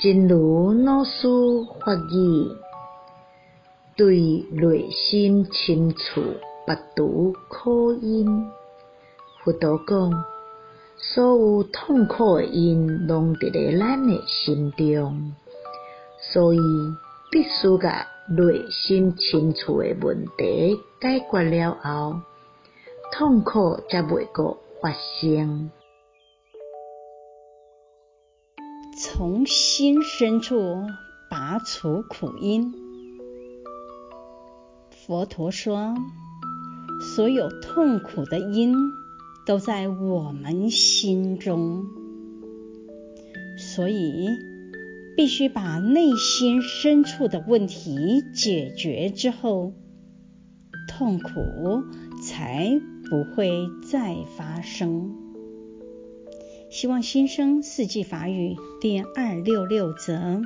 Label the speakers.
Speaker 1: 真如老师法语，对内心深处拔除苦因。佛陀讲，所有痛苦的因，拢伫咧咱的心中，所以必须甲内心深处的问题解决了后，痛苦才袂阁发生。
Speaker 2: 从心深处拔除苦因。佛陀说，所有痛苦的因都在我们心中，所以必须把内心深处的问题解决之后，痛苦才不会再发生。希望新生四季法语第二六六则。